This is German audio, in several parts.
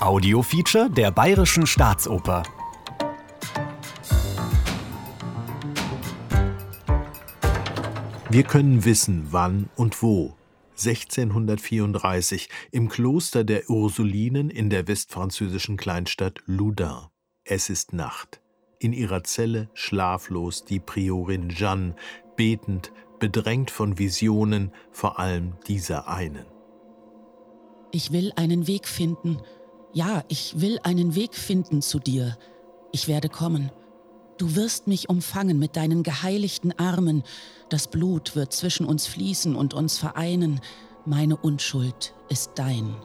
Audiofeature der Bayerischen Staatsoper. Wir können wissen, wann und wo. 1634 im Kloster der Ursulinen in der westfranzösischen Kleinstadt Loudun. Es ist Nacht. In ihrer Zelle schlaflos die Priorin Jeanne, betend, bedrängt von Visionen, vor allem dieser einen. Ich will einen Weg finden. Ja, ich will einen Weg finden zu dir. Ich werde kommen. Du wirst mich umfangen mit deinen geheiligten Armen. Das Blut wird zwischen uns fließen und uns vereinen. Meine Unschuld ist dein.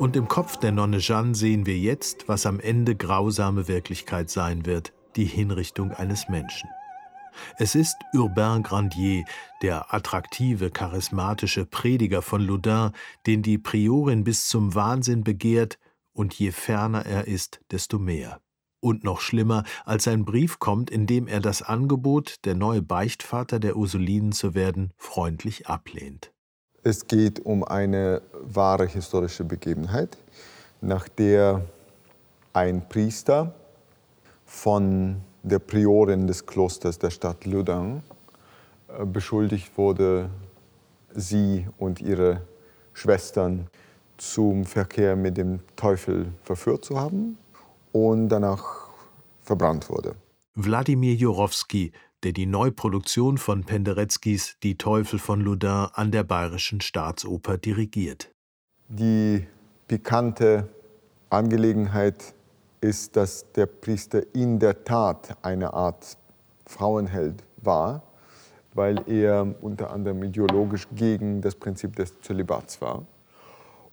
Und im Kopf der Nonne Jeanne sehen wir jetzt, was am Ende grausame Wirklichkeit sein wird, die Hinrichtung eines Menschen. Es ist Urbain Grandier, der attraktive, charismatische Prediger von Loudun, den die Priorin bis zum Wahnsinn begehrt, und je ferner er ist, desto mehr. Und noch schlimmer, als ein Brief kommt, in dem er das Angebot, der neue Beichtvater der Ursulinen zu werden, freundlich ablehnt. Es geht um eine wahre historische Begebenheit, nach der ein Priester von der Priorin des Klosters der Stadt Loudun äh, beschuldigt wurde, sie und ihre Schwestern zum Verkehr mit dem Teufel verführt zu haben und danach verbrannt wurde. Wladimir Jorowski, der die Neuproduktion von Pendereckis Die Teufel von Loudun an der Bayerischen Staatsoper dirigiert. Die pikante Angelegenheit ist, dass der Priester in der Tat eine Art Frauenheld war, weil er unter anderem ideologisch gegen das Prinzip des Zölibats war.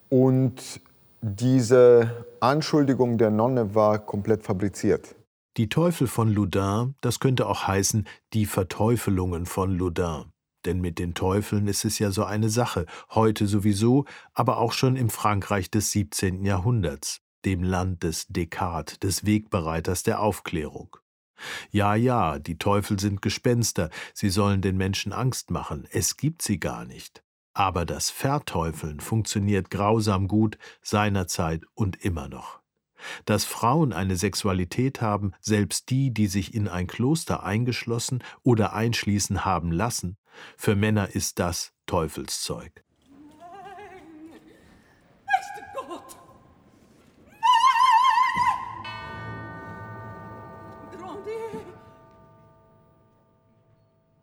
Und diese Anschuldigung der Nonne war komplett fabriziert. Die Teufel von Loudun, das könnte auch heißen die Verteufelungen von Loudun. Denn mit den Teufeln ist es ja so eine Sache, heute sowieso, aber auch schon im Frankreich des 17. Jahrhunderts dem Land des Descartes, des Wegbereiters der Aufklärung. Ja, ja, die Teufel sind Gespenster, sie sollen den Menschen Angst machen, es gibt sie gar nicht. Aber das Verteufeln funktioniert grausam gut, seinerzeit und immer noch. Dass Frauen eine Sexualität haben, selbst die, die sich in ein Kloster eingeschlossen oder einschließen haben lassen, für Männer ist das Teufelszeug.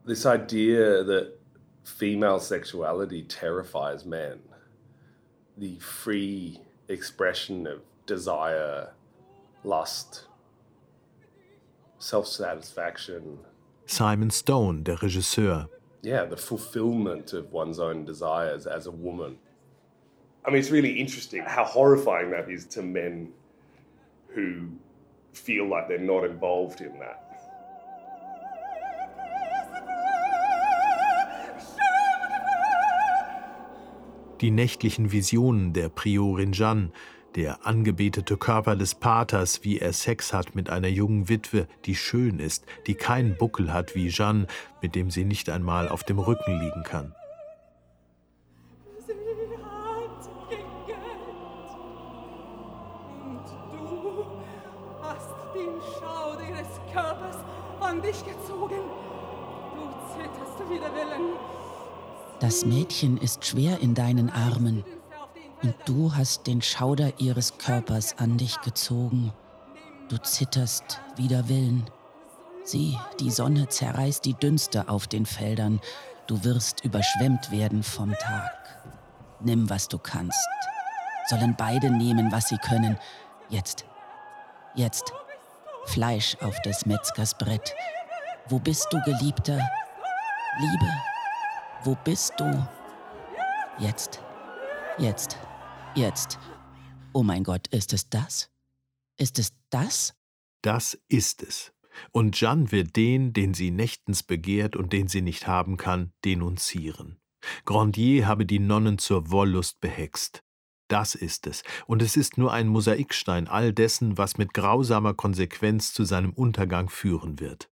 This idea that female sexuality terrifies men, the free expression of desire, lust, self satisfaction. Simon Stone, der Regisseur. Yeah, the fulfillment of one's own desires as a woman. I mean, it's really interesting how horrifying that is to men who feel like they're not involved in that. Die nächtlichen Visionen der Priorin Jeanne, der angebetete Körper des Paters, wie er Sex hat mit einer jungen Witwe, die schön ist, die keinen Buckel hat wie Jeanne, mit dem sie nicht einmal auf dem Rücken liegen kann. Das Mädchen ist schwer in deinen Armen und du hast den Schauder ihres Körpers an dich gezogen. Du zitterst wider Willen. Sieh, die Sonne zerreißt die Dünste auf den Feldern. Du wirst überschwemmt werden vom Tag. Nimm, was du kannst. Sollen beide nehmen, was sie können. Jetzt, jetzt. Fleisch auf des Metzgers Brett. Wo bist du, Geliebter? Liebe, wo bist du? Jetzt, jetzt, jetzt. Oh mein Gott, ist es das? Ist es das? Das ist es. Und Jeanne wird den, den sie nächtens begehrt und den sie nicht haben kann, denunzieren. Grandier habe die Nonnen zur Wollust behext. Das ist es, und es ist nur ein Mosaikstein all dessen, was mit grausamer Konsequenz zu seinem Untergang führen wird.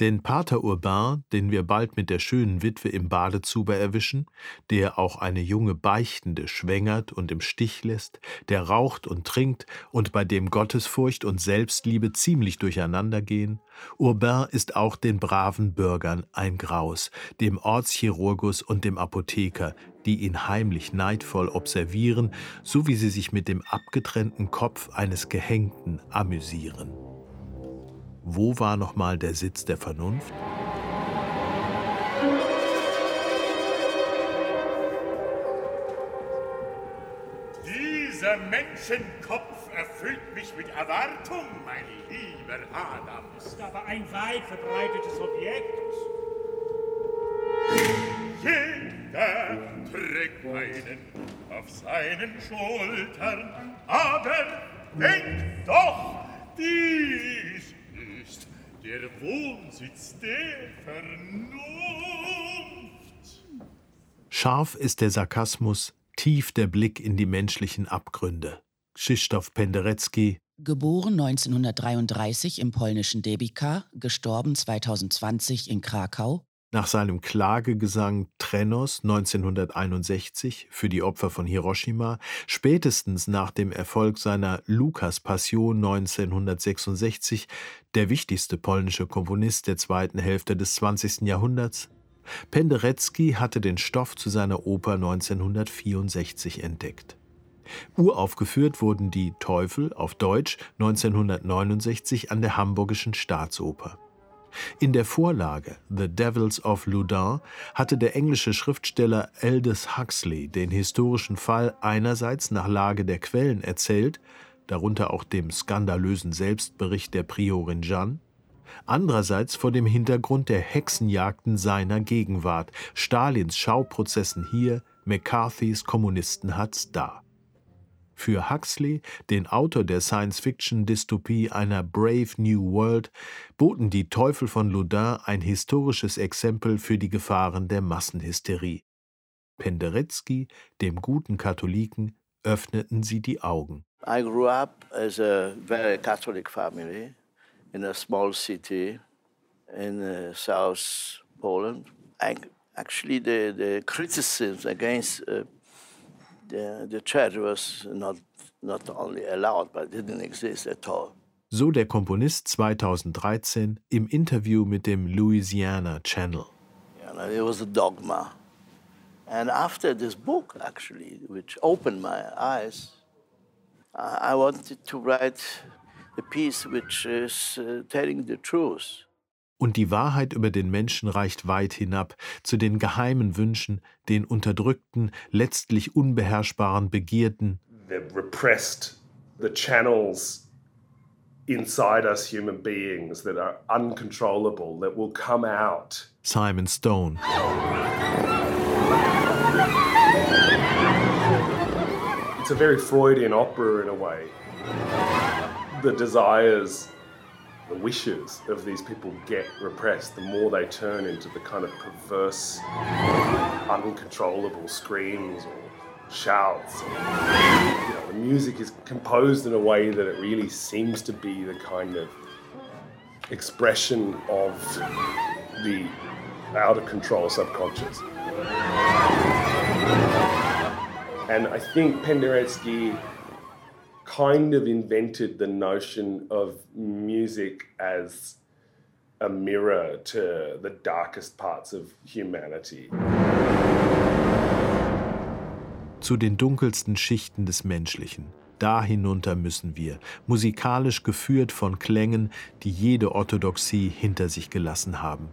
Denn Pater Urbain, den wir bald mit der schönen Witwe im Badezuber erwischen, der auch eine junge Beichtende schwängert und im Stich lässt, der raucht und trinkt und bei dem Gottesfurcht und Selbstliebe ziemlich durcheinandergehen, Urbain ist auch den braven Bürgern ein Graus, dem Ortschirurgus und dem Apotheker, die ihn heimlich neidvoll observieren, so wie sie sich mit dem abgetrennten Kopf eines Gehängten amüsieren. Wo war nochmal der Sitz der Vernunft? Dieser Menschenkopf erfüllt mich mit Erwartung, mein lieber Adam. Ist aber ein weit verbreitetes Objekt. Jeder trägt einen auf seinen Schultern, aber denkt doch, dies ist der Wohnsitz der Vernunft. Scharf ist der Sarkasmus, tief der Blick in die menschlichen Abgründe. Krzysztof Penderecki, Geboren 1933 im polnischen Debika, gestorben 2020 in Krakau, nach seinem Klagegesang Trenos 1961 für die Opfer von Hiroshima, spätestens nach dem Erfolg seiner Lukas-Passion 1966, der wichtigste polnische Komponist der zweiten Hälfte des 20. Jahrhunderts, Penderecki hatte den Stoff zu seiner Oper 1964 entdeckt. Uraufgeführt wurden die Teufel auf Deutsch 1969 an der Hamburgischen Staatsoper. In der Vorlage The Devils of Loudun hatte der englische Schriftsteller Aldous Huxley den historischen Fall einerseits nach Lage der Quellen erzählt, darunter auch dem skandalösen Selbstbericht der Priorin Jeanne, andererseits vor dem Hintergrund der Hexenjagden seiner Gegenwart, Stalins Schauprozessen hier, McCarthys Kommunistenhatz da. Für Huxley, den Autor der Science-Fiction-Dystopie einer Brave New World, boten die Teufel von Loudun ein historisches Exempel für die Gefahren der Massenhysterie. Penderecki, dem guten Katholiken, öffneten sie die Augen. I grew up as a very Catholic family in a small city in uh, South Poland. I, actually, the, the criticism against uh, the, the church was not, not only allowed, but didn't exist at all. So der Komponist 2013 im Interview mit dem Louisiana Channel. You know, it was a dogma. And after this book, actually, which opened my eyes, I I wanted to write a piece which is uh, telling the truth. Und die Wahrheit über den Menschen reicht weit hinab zu den geheimen Wünschen, den unterdrückten, letztlich unbeherrschbaren Begierden. They've repressed the channels inside us human beings that are uncontrollable, that will come out. Simon Stone. It's a very Freudian opera in a way. The desires, the wishes of these people get repressed, the more they turn into the kind of perverse, uncontrollable screams or shouts. You know, the music is composed in a way that it really seems to be the kind of expression of the out of control subconscious. And I think Penderecki kind of invented the notion of music as a mirror to the darkest parts of humanity. Zu den dunkelsten Schichten des Menschlichen. Da hinunter müssen wir, musikalisch geführt von Klängen, die jede Orthodoxie hinter sich gelassen haben.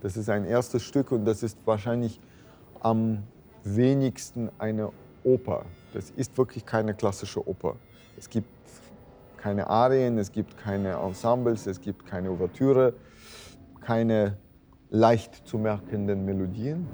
Das ist ein erstes Stück und das ist wahrscheinlich am wenigsten eine Oper. Das ist wirklich keine klassische Oper. Es gibt keine Arien, es gibt keine Ensembles, es gibt keine Ouvertüre, keine leicht zu merkenden Melodien.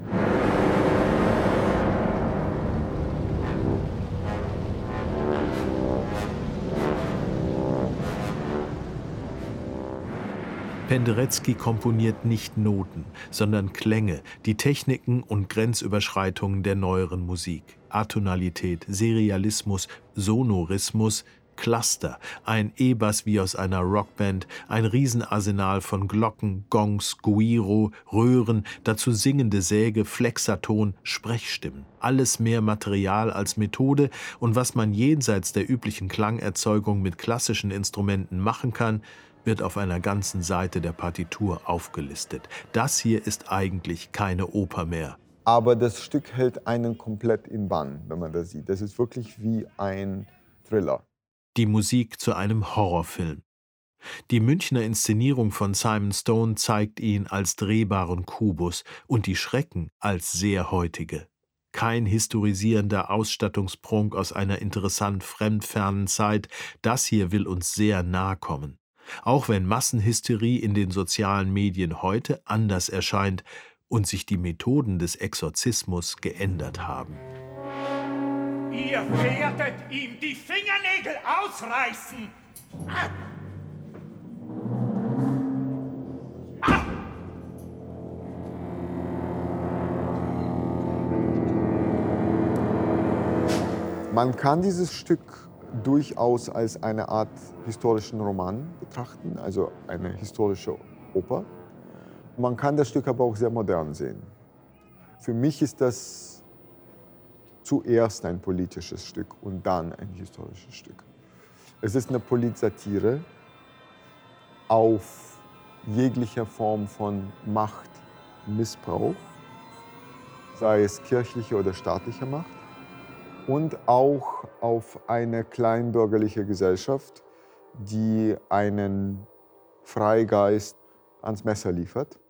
Penderecki komponiert nicht Noten, sondern Klänge, die Techniken und Grenzüberschreitungen der neueren Musik. Atonalität, Serialismus, Sonorismus, Cluster, ein E-Bass wie aus einer Rockband, ein Riesenarsenal von Glocken, Gongs, Guiro, Röhren, dazu singende Säge, Flexaton, Sprechstimmen. Alles mehr Material als Methode und was man jenseits der üblichen Klangerzeugung mit klassischen Instrumenten machen kann, wird auf einer ganzen Seite der Partitur aufgelistet. Das hier ist eigentlich keine Oper mehr. Aber das Stück hält einen komplett in Bann, wenn man das sieht. Das ist wirklich wie ein Thriller. Die Musik zu einem Horrorfilm. Die Münchner Inszenierung von Simon Stone zeigt ihn als drehbaren Kubus und die Schrecken als sehr heutige. Kein historisierender Ausstattungsprunk aus einer interessant fremdfernen Zeit, das hier will uns sehr nahe kommen. Auch wenn Massenhysterie in den sozialen Medien heute anders erscheint und sich die Methoden des Exorzismus geändert haben. Ihr werdet ihm die Fingernägel ausreißen! Ah! Ah! Man kann dieses Stück durchaus als eine Art historischen Roman betrachten, also eine historische Oper. Man kann das Stück aber auch sehr modern sehen. Für mich ist das zuerst ein politisches Stück und dann ein historisches Stück. Es ist eine Politsatire auf jeglicher Form von Machtmissbrauch, sei es kirchliche oder staatliche Macht und auch auf eine kleinbürgerliche Gesellschaft, die einen Freigeist ans Messer liefert.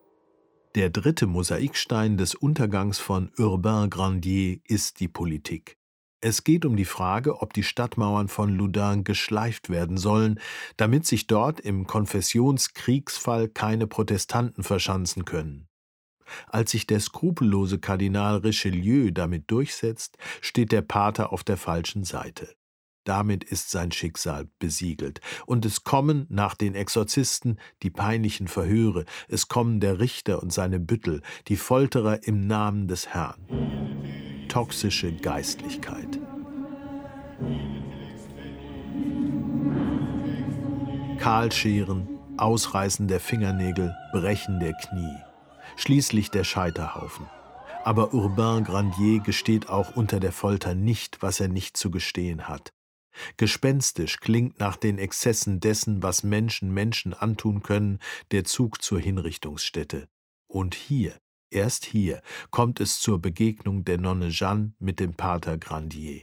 Der dritte Mosaikstein des Untergangs von Urbain Grandier ist die Politik. Es geht um die Frage, ob die Stadtmauern von Loudun geschleift werden sollen, damit sich dort im Konfessionskriegsfall keine Protestanten verschanzen können. Als sich der skrupellose Kardinal Richelieu damit durchsetzt, steht der Pater auf der falschen Seite. Damit ist sein Schicksal besiegelt. Und es kommen nach den Exorzisten die peinlichen Verhöre, es kommen der Richter und seine Büttel, die Folterer im Namen des Herrn. Toxische Geistlichkeit. Kahlscheren, Ausreißen der Fingernägel, Brechen der Knie schließlich der Scheiterhaufen. Aber Urbain Grandier gesteht auch unter der Folter nicht, was er nicht zu gestehen hat. Gespenstisch klingt nach den Exzessen dessen, was Menschen Menschen antun können, der Zug zur Hinrichtungsstätte. Und hier, erst hier, kommt es zur Begegnung der Nonne Jeanne mit dem Pater Grandier.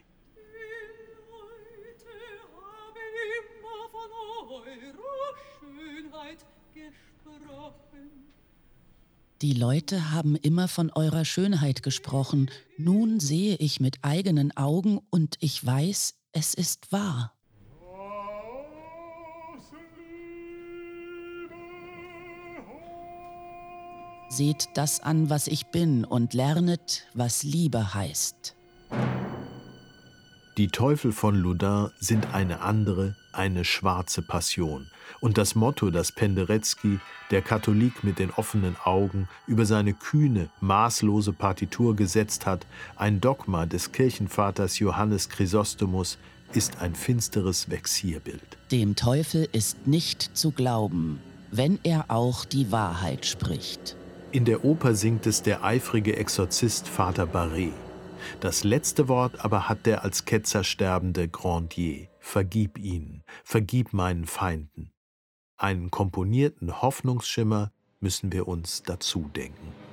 Die Leute haben immer von eurer Schönheit gesprochen. Nun sehe ich mit eigenen Augen und ich weiß, es ist wahr. Seht das an, was ich bin, und lernet, was Liebe heißt. Die Teufel von Loudun sind eine andere, eine schwarze Passion. Und das Motto, das Penderecki, der Katholik mit den offenen Augen, über seine kühne, maßlose Partitur gesetzt hat, ein Dogma des Kirchenvaters Johannes Chrysostomus, ist ein finsteres Vexierbild. Dem Teufel ist nicht zu glauben, wenn er auch die Wahrheit spricht. In der Oper singt es der eifrige Exorzist Vater Barré. Das letzte Wort aber hat der als Ketzer sterbende Grandier. Vergib ihnen, vergib meinen Feinden. Einen komponierten Hoffnungsschimmer müssen wir uns dazu denken.